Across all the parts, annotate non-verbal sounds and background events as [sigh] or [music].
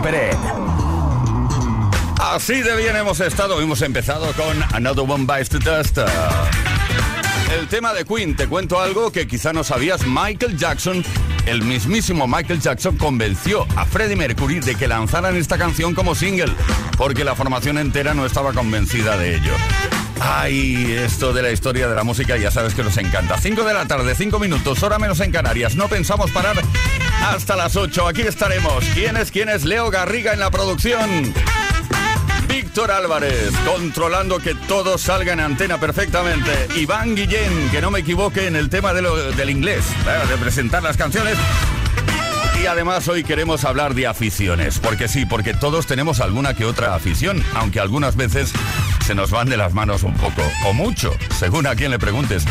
Pérez. Así de bien hemos estado. Hemos empezado con Another One Bites the Dust. El tema de Queen, te cuento algo que quizá no sabías. Michael Jackson, el mismísimo Michael Jackson, convenció a Freddie Mercury de que lanzaran esta canción como single, porque la formación entera no estaba convencida de ello. Ay, esto de la historia de la música ya sabes que nos encanta. 5 de la tarde, 5 minutos, hora menos en Canarias. No pensamos parar hasta las 8. Aquí estaremos. ¿Quién es quién es? Leo Garriga en la producción. Víctor Álvarez, controlando que todo salga en antena perfectamente. Iván Guillén, que no me equivoque en el tema del inglés, de presentar las canciones. Y además hoy queremos hablar de aficiones, porque sí, porque todos tenemos alguna que otra afición, aunque algunas veces se nos van de las manos un poco, o mucho, según a quien le preguntes.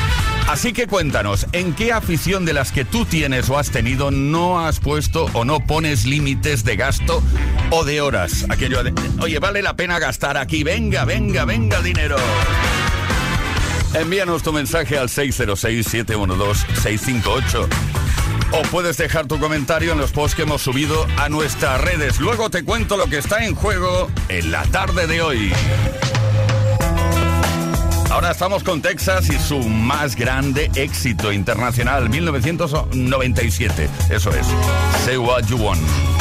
Así que cuéntanos, ¿en qué afición de las que tú tienes o has tenido no has puesto o no pones límites de gasto o de horas? Aquello de, oye, vale la pena gastar aquí, venga, venga, venga dinero. Envíanos tu mensaje al 606-712-658. o puedes dejar tu comentario en los posts que hemos subido a nuestras redes. Luego te cuento lo que está en juego en la tarde de hoy. Ahora estamos con Texas y su más grande éxito internacional, 1997. Eso es. Say What You Want.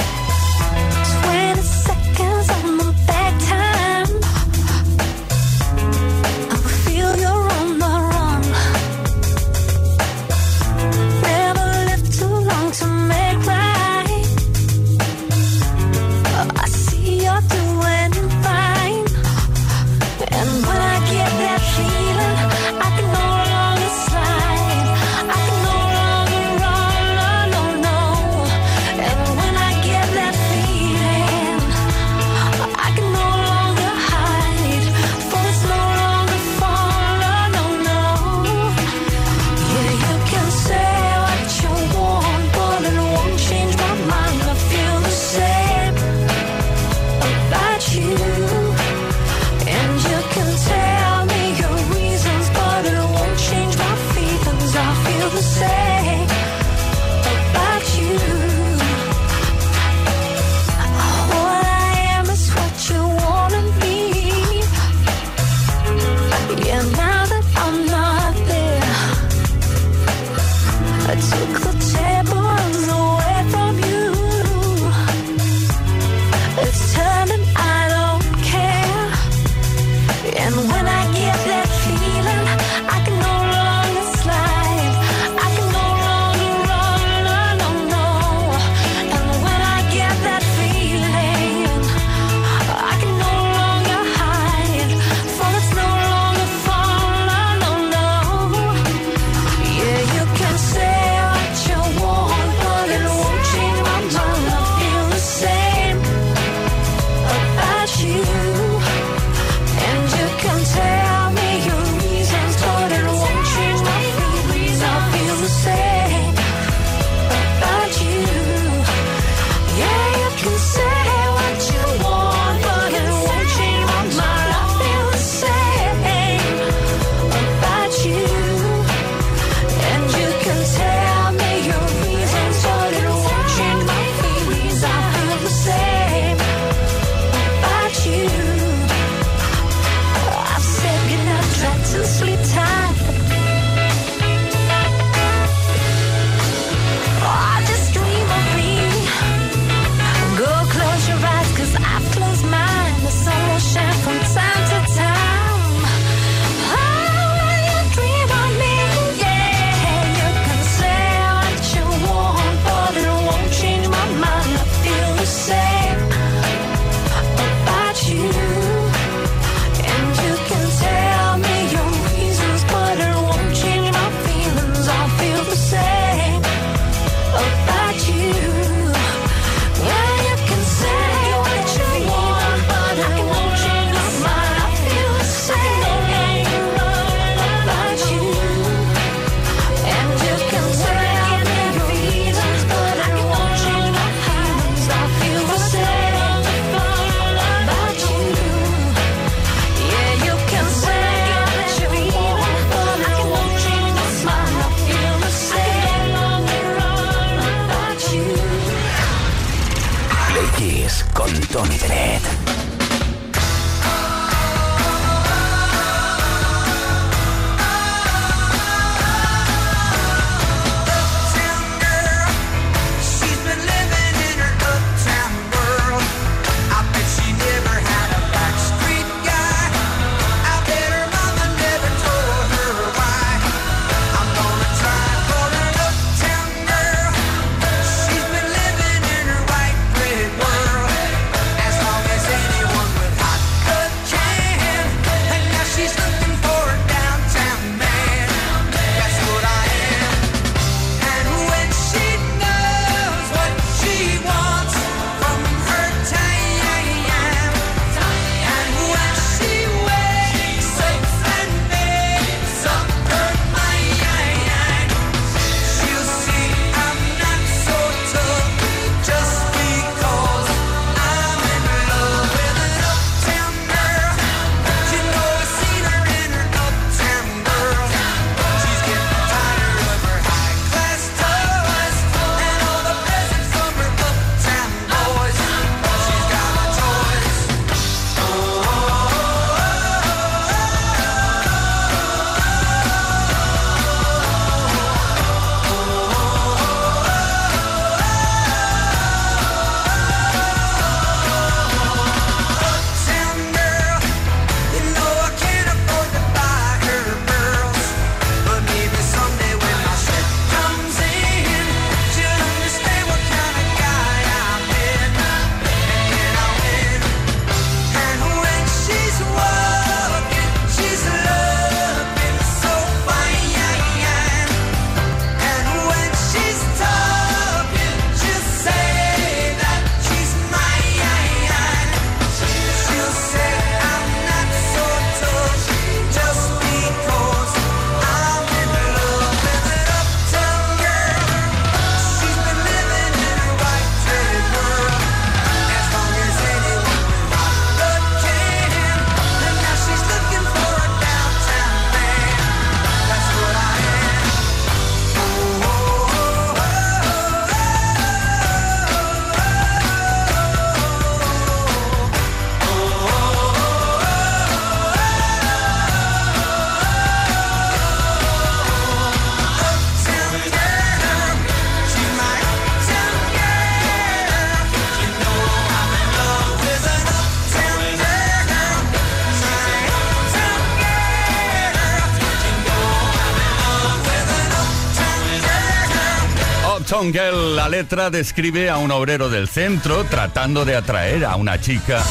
Girl, la letra describe a un obrero del centro tratando de atraer a una chica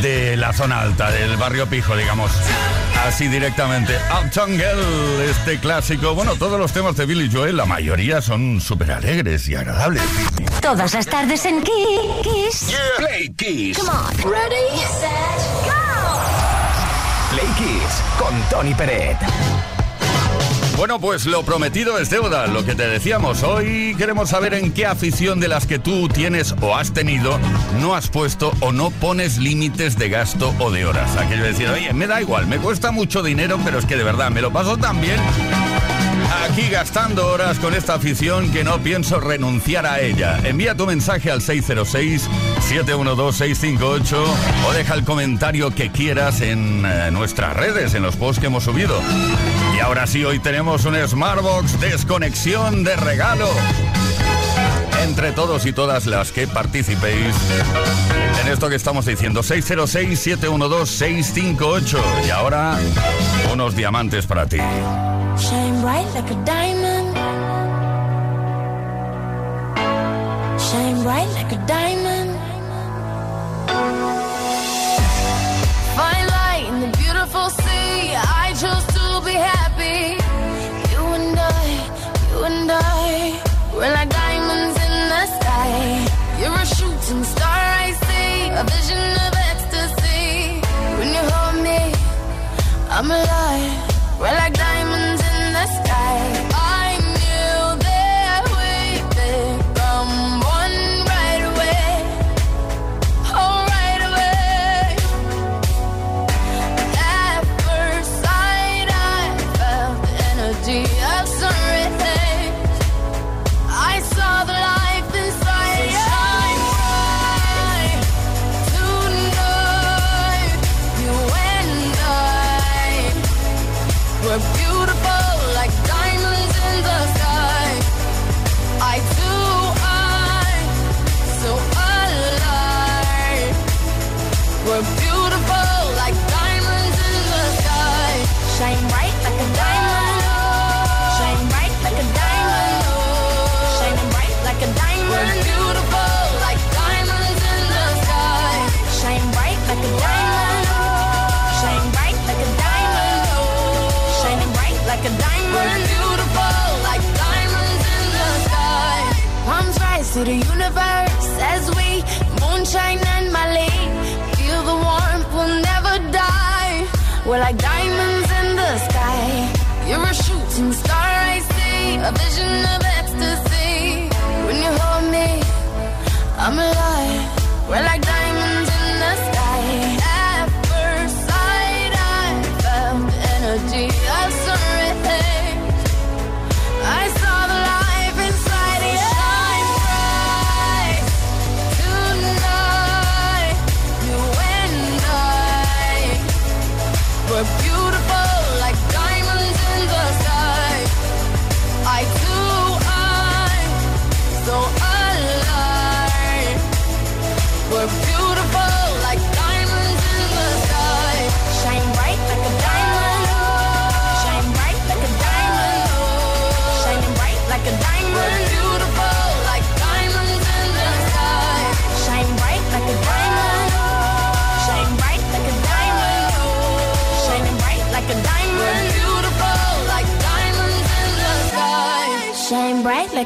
de la zona alta, del barrio pijo, digamos. Así directamente. Uptown Girl, este clásico. Bueno, todos los temas de Billy Joel, la mayoría son súper alegres y agradables. Todas las tardes en Kiss. Play Kiss. Come on. Ready, set, go. Play Kiss con Tony Peret. Bueno, pues lo prometido es deuda, lo que te decíamos. Hoy queremos saber en qué afición de las que tú tienes o has tenido no has puesto o no pones límites de gasto o de horas. Aquello de decir, oye, me da igual, me cuesta mucho dinero, pero es que de verdad me lo paso tan bien aquí gastando horas con esta afición que no pienso renunciar a ella. Envía tu mensaje al 606-712-658 o deja el comentario que quieras en eh, nuestras redes, en los posts que hemos subido. Y ahora sí, hoy tenemos un Smartbox desconexión de regalo. Entre todos y todas las que participéis en esto que estamos diciendo, 606-712-658. Y ahora, unos diamantes para ti. Shine bright like a diamond. Shine bright like a diamond.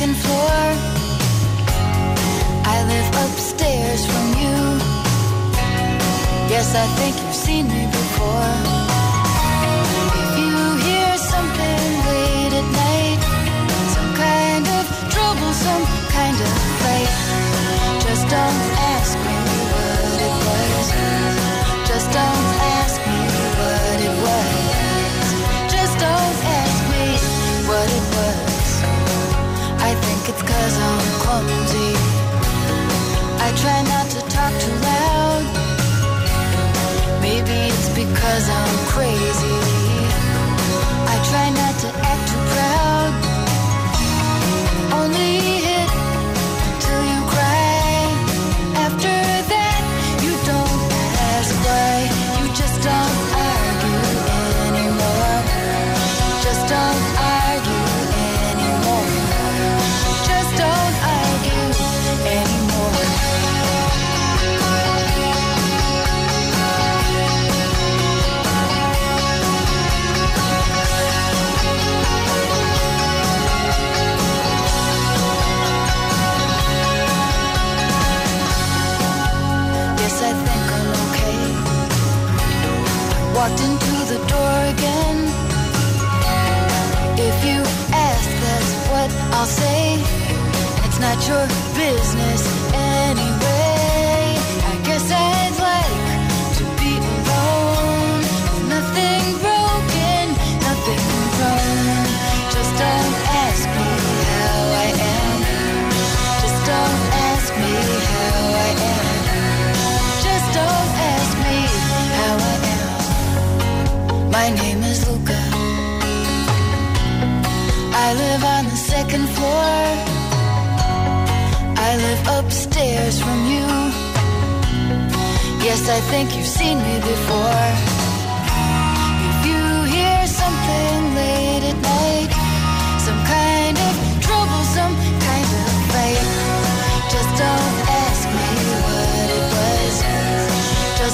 second floor. I live upstairs from you. Yes, I think you've seen me before. Clumsy. I try not to talk too loud. Maybe it's because I'm crazy.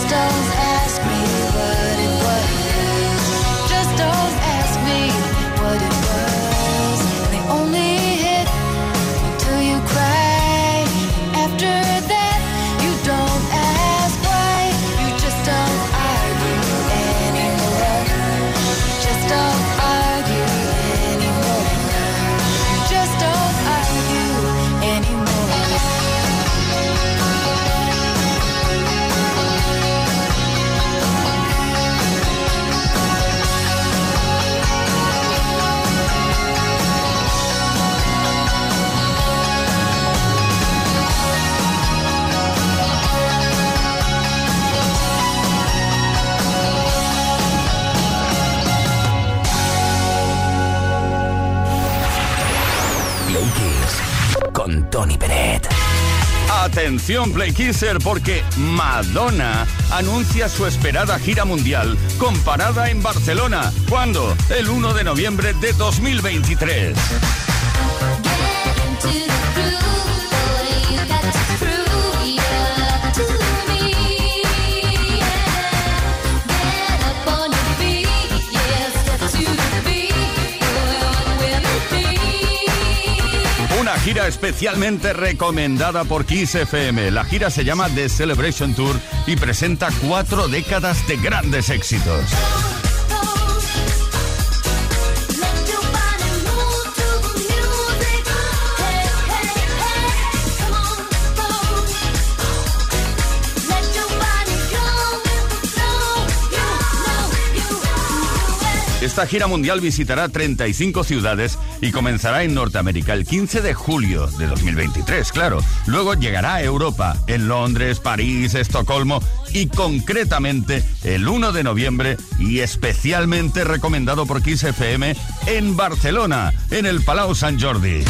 crystal Atención Play Kisser porque Madonna anuncia su esperada gira mundial con parada en Barcelona. ¿Cuándo? El 1 de noviembre de 2023. Gira especialmente recomendada por Kiss FM. La gira se llama The Celebration Tour y presenta cuatro décadas de grandes éxitos. Esta gira mundial visitará 35 ciudades y comenzará en Norteamérica el 15 de julio de 2023, claro. Luego llegará a Europa, en Londres, París, Estocolmo y concretamente el 1 de noviembre y especialmente recomendado por Kiss FM en Barcelona, en el Palau Sant Jordi.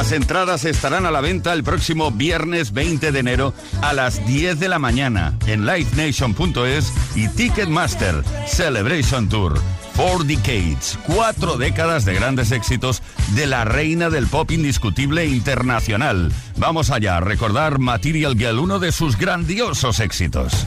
Las entradas estarán a la venta el próximo viernes 20 de enero a las 10 de la mañana en livenation.es y Ticketmaster Celebration Tour. Four Decades, cuatro décadas de grandes éxitos de la reina del pop indiscutible internacional. Vamos allá a recordar Material Girl, uno de sus grandiosos éxitos.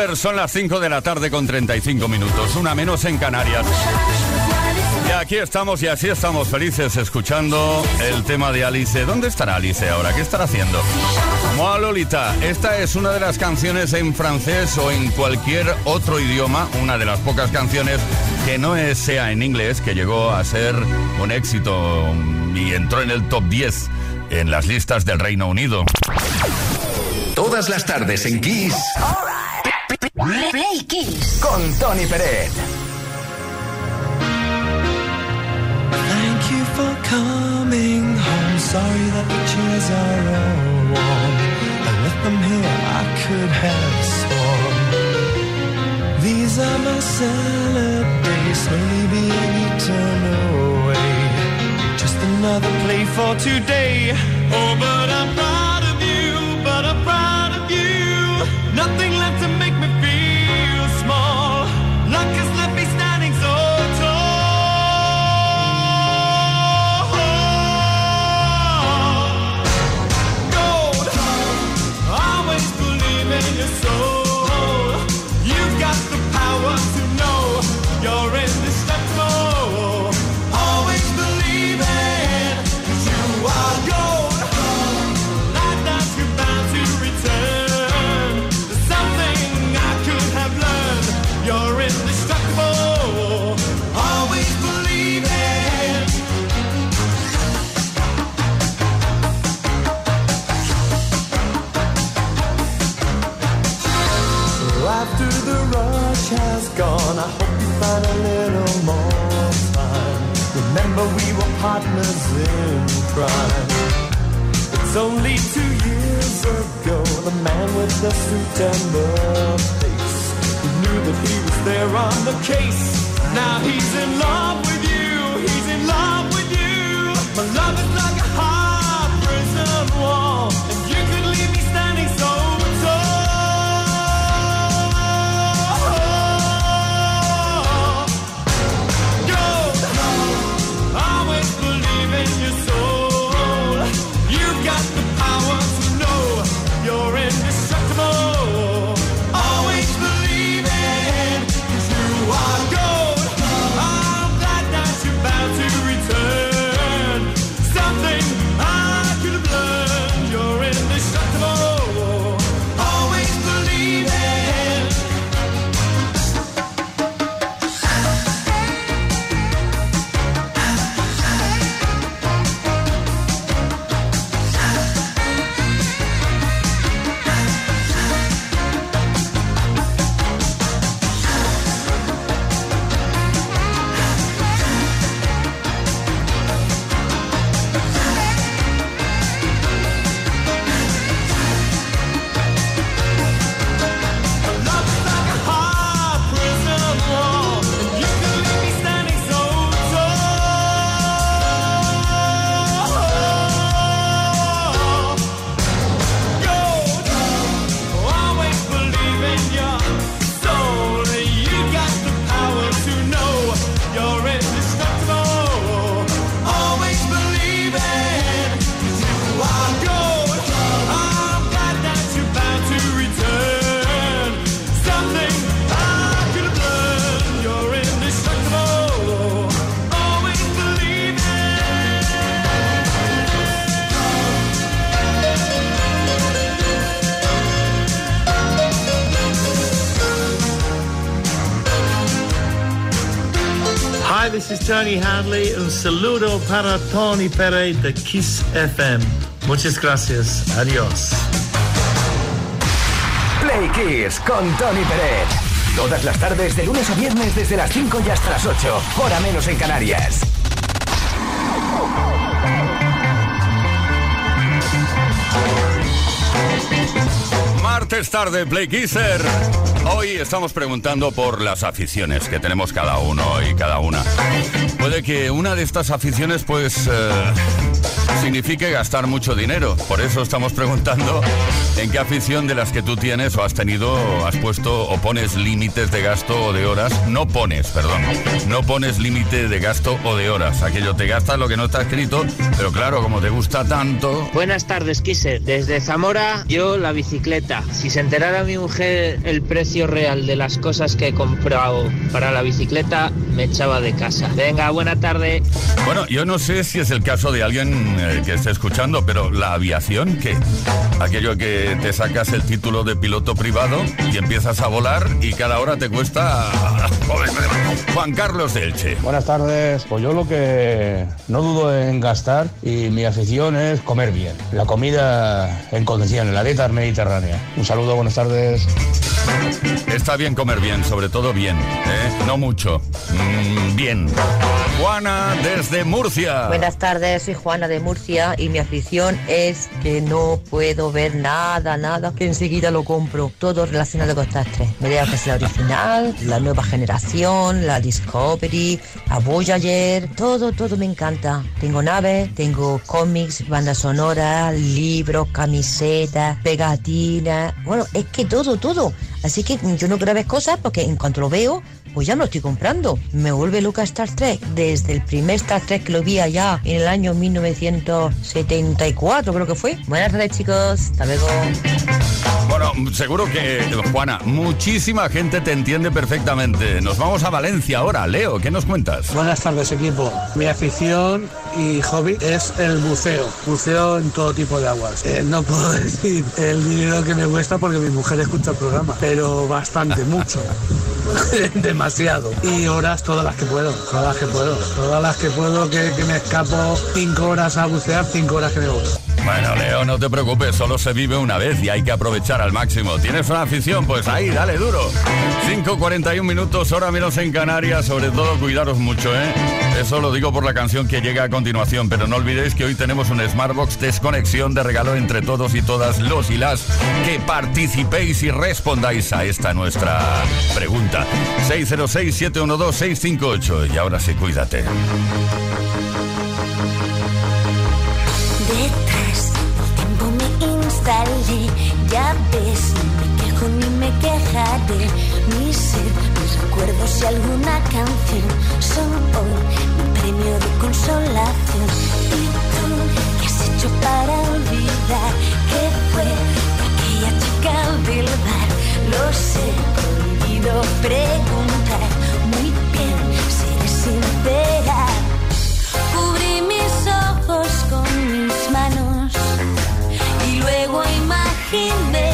Son las 5 de la tarde con 35 minutos, una menos en Canarias. Y aquí estamos y así estamos felices escuchando el tema de Alice. ¿Dónde estará Alice ahora? ¿Qué estará haciendo? Moa Lolita, esta es una de las canciones en francés o en cualquier otro idioma, una de las pocas canciones que no sea en inglés, que llegó a ser un éxito y entró en el top 10 en las listas del Reino Unido. Todas las tardes en Kiss. Play Kiss. con Tony Peret. Thank you for coming home. Sorry that the chairs are all warm. I left them here, I could have sworn. These are my salad days, slowly being eaten away. Just another play for today. Oh, but I'm proud of you, but I'm proud of you. Nothing soul. Partners in crime. It's only two years ago, the man with the suit and the face who knew that he was there on the case. Now he's in love with you, he's in love with you. My love is like a hard prison wall, Tony Hadley. Un saludo para Tony Pere de Kiss FM. Muchas gracias. Adiós. Play Kiss con Tony Peret. Todas las tardes, de lunes a viernes, desde las 5 y hasta las 8. Hora menos en Canarias. Martes tarde, Play Kisser. Hoy estamos preguntando por las aficiones que tenemos cada uno y cada una. Puede que una de estas aficiones, pues, eh, signifique gastar mucho dinero. Por eso estamos preguntando en qué afición de las que tú tienes o has tenido, has puesto o pones límites de gasto o de horas. No pones, perdón. No pones límite de gasto o de horas. Aquello te gastas lo que no está escrito, pero claro, como te gusta tanto, Buenas tardes, Kise. Desde Zamora, yo la bicicleta. Si se enterara mi mujer el precio real de las cosas que he comprado para la bicicleta, me echaba de casa. Venga, buena tarde. Bueno, yo no sé si es el caso de alguien eh, [laughs] que esté escuchando, pero la aviación, ¿qué? Aquello que te sacas el título de piloto privado y empiezas a volar y cada hora te cuesta... [laughs] Juan Carlos de Elche. Buenas tardes. Pues yo lo que no dudo en gastar y mi afición es comer bien. La comida en condiciones, la dieta mediterránea. Un saludo, buenas tardes. Está bien comer bien, sobre todo bien, ¿eh? No mucho. Mm, bien. Juana desde Murcia. Buenas tardes, soy Juana de Murcia y mi afición es que no puedo ver nada, nada, que enseguida lo compro. Todo relacionado con estas tres. Me que es la original, la nueva generación, la Discovery, la Voyager, todo, todo me encanta. Tengo naves, tengo cómics, bandas sonoras, libros, camisetas, pegatinas. Bueno, es que todo, todo. Así que yo no quiero ver cosas porque en cuanto lo veo, pues ya me lo estoy comprando. Me vuelve loca Star Trek. Desde el primer Star Trek que lo vi allá en el año 1974, creo que fue. Buenas tardes, chicos. Hasta luego. Bueno, seguro que, Juana, muchísima gente te entiende perfectamente. Nos vamos a Valencia ahora. Leo, ¿qué nos cuentas? Buenas tardes equipo. Mi afición y hobby es el buceo. Buceo en todo tipo de aguas. Eh, no puedo [laughs] decir el dinero que me cuesta porque mi mujer escucha el programa, pero bastante, mucho. [laughs] Demasiado. Y horas todas las que puedo, todas las que puedo. Todas las que puedo que, que me escapo cinco horas a bucear, cinco horas que me voy. Bueno, Leo, no te preocupes, solo se vive una vez y hay que aprovechar al máximo. ¿Tienes una afición? Pues ahí, dale duro. 5.41 minutos, hora menos en Canarias, sobre todo cuidaros mucho, ¿eh? Eso lo digo por la canción que llega a continuación, pero no olvidéis que hoy tenemos un Smartbox Desconexión de regalo entre todos y todas los y las que participéis y respondáis a esta nuestra pregunta. 606-712-658 y ahora sí, cuídate. Detrás del tiempo me instalé, ya ves, no me quejo ni me quejaré. Mi ser, recuerdos y alguna canción son hoy mi premio de consolación. ¿Y tú qué has hecho para olvidar que fue de aquella chica del bar? Lo sé, prohibido preguntar. Muy bien, seré sincera. Cubrí mis ojos con mis manos y luego imaginé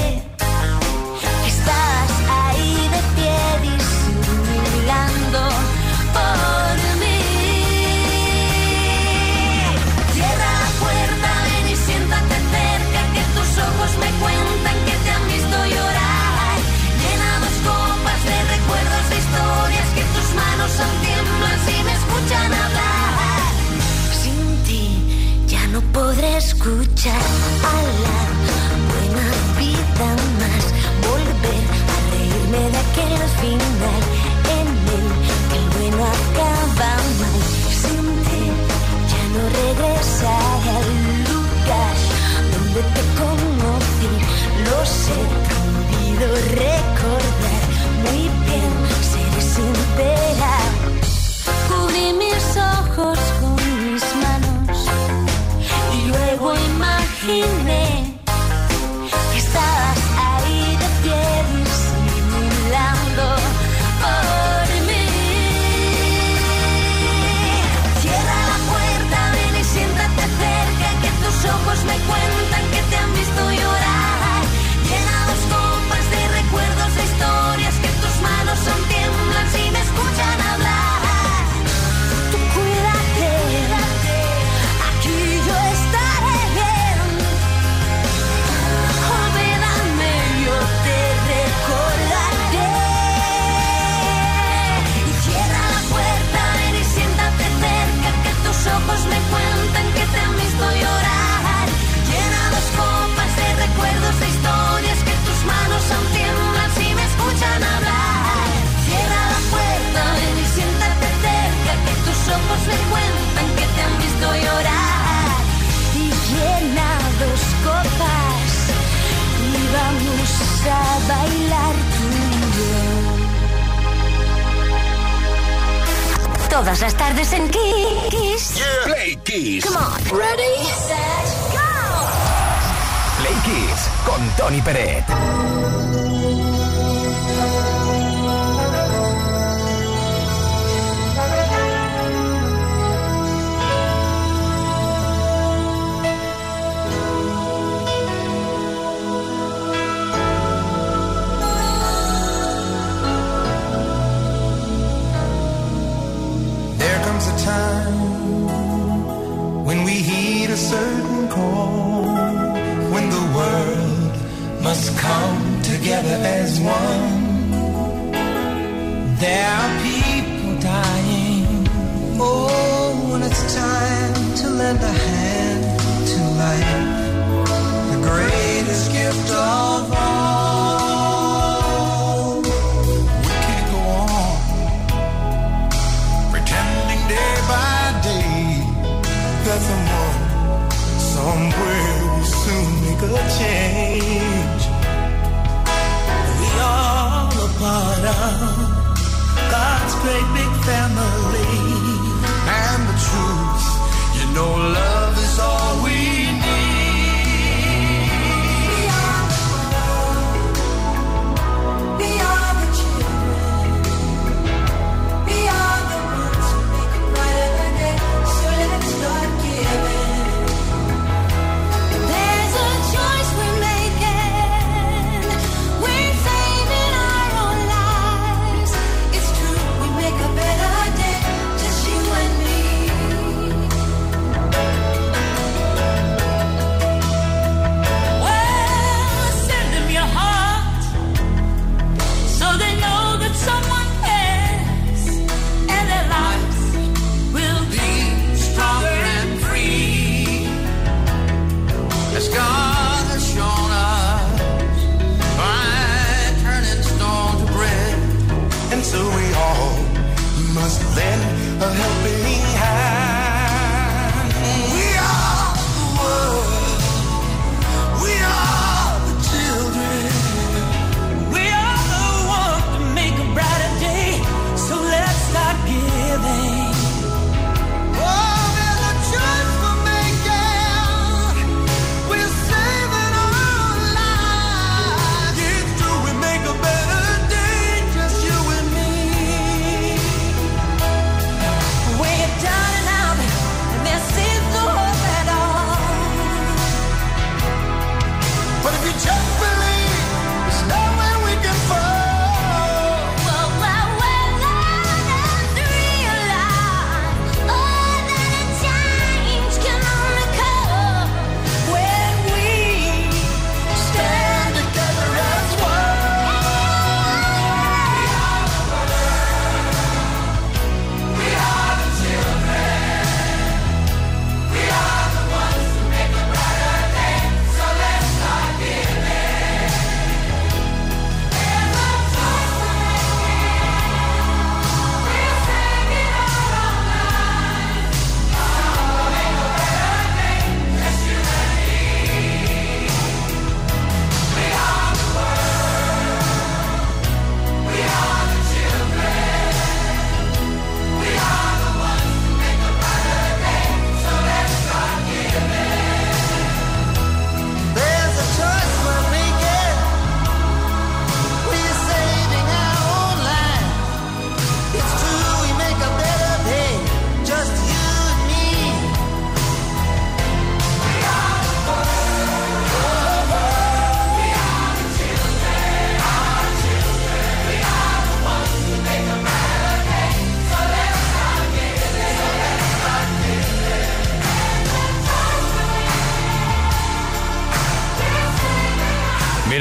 podré escuchar a la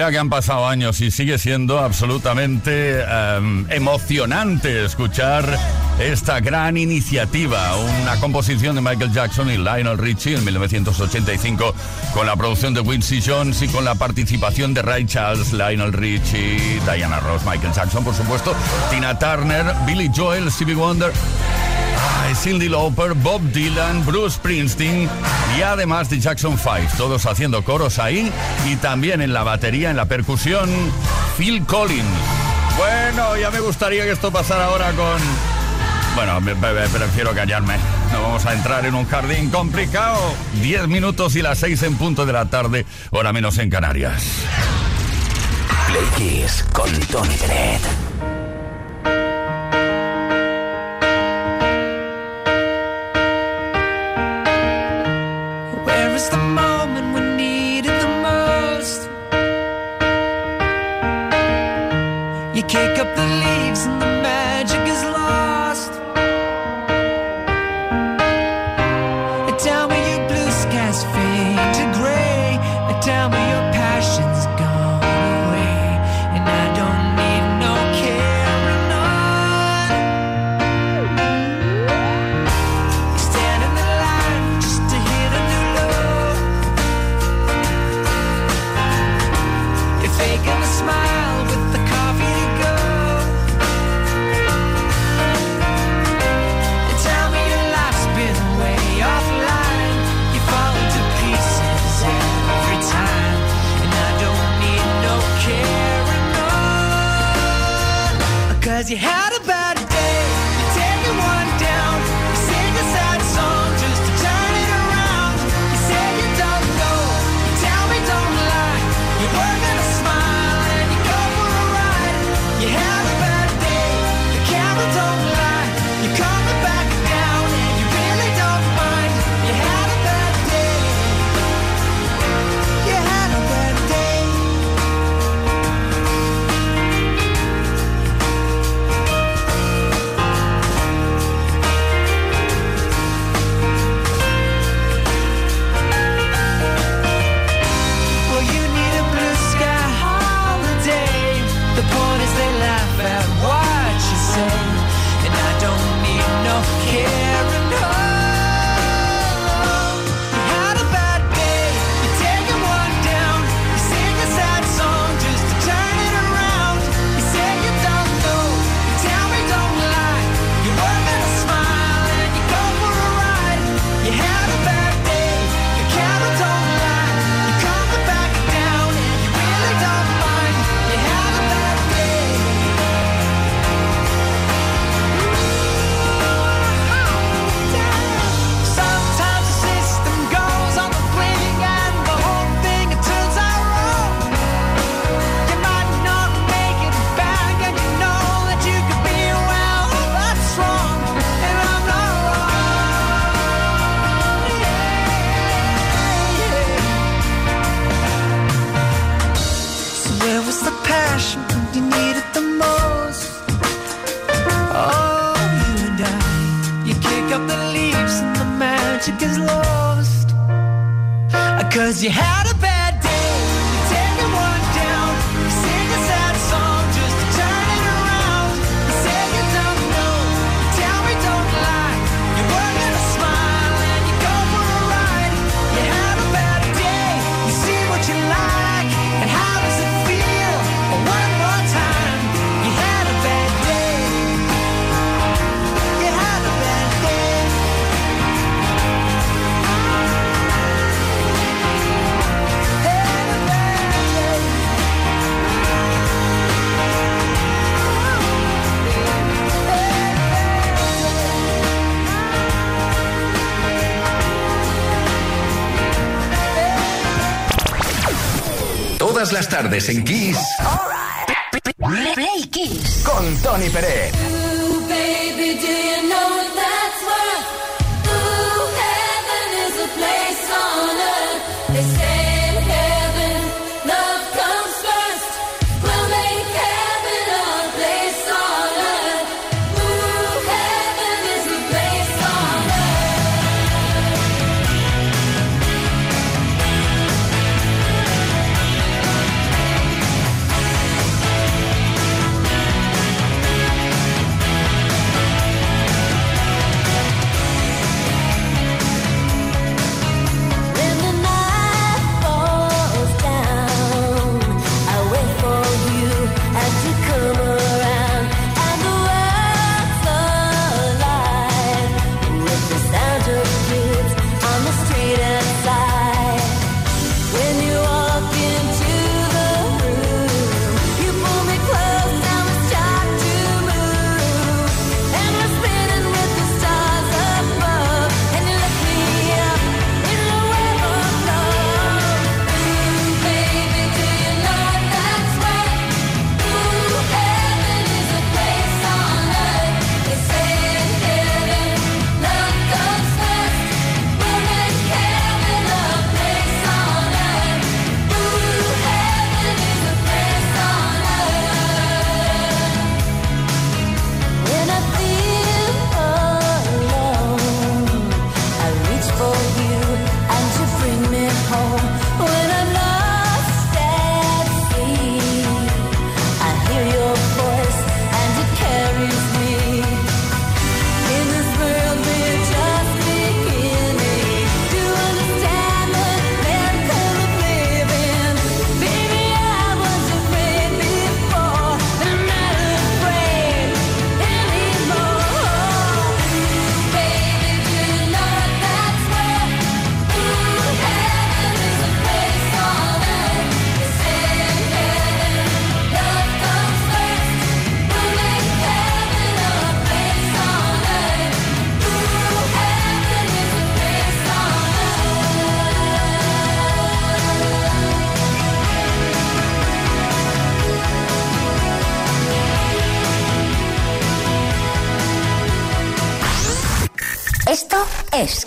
Mira que han pasado años y sigue siendo absolutamente em, emocionante escuchar esta gran iniciativa, una composición de Michael Jackson y Lionel Richie en 1985 con la producción de Quincy Jones y con la participación de Ray Charles, Lionel Richie, Diana Ross, Michael Jackson por supuesto, Tina Turner, Billy Joel, Stevie Wonder. Cindy Lauper, Bob Dylan, Bruce Springsteen y además de Jackson 5. Todos haciendo coros ahí y también en la batería, en la percusión, Phil Collins. Bueno, ya me gustaría que esto pasara ahora con... Bueno, me, prefiero callarme. No vamos a entrar en un jardín complicado. 10 minutos y las 6 en punto de la tarde, hora menos en Canarias. Play con Tony Dredd. is the moment we need it the most. You kick up the leaves and the tardes en Kiss. Right. Play Kiss. Con Tony Pérez. Ooh, baby, do you know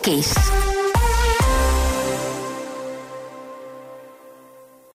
Kiss.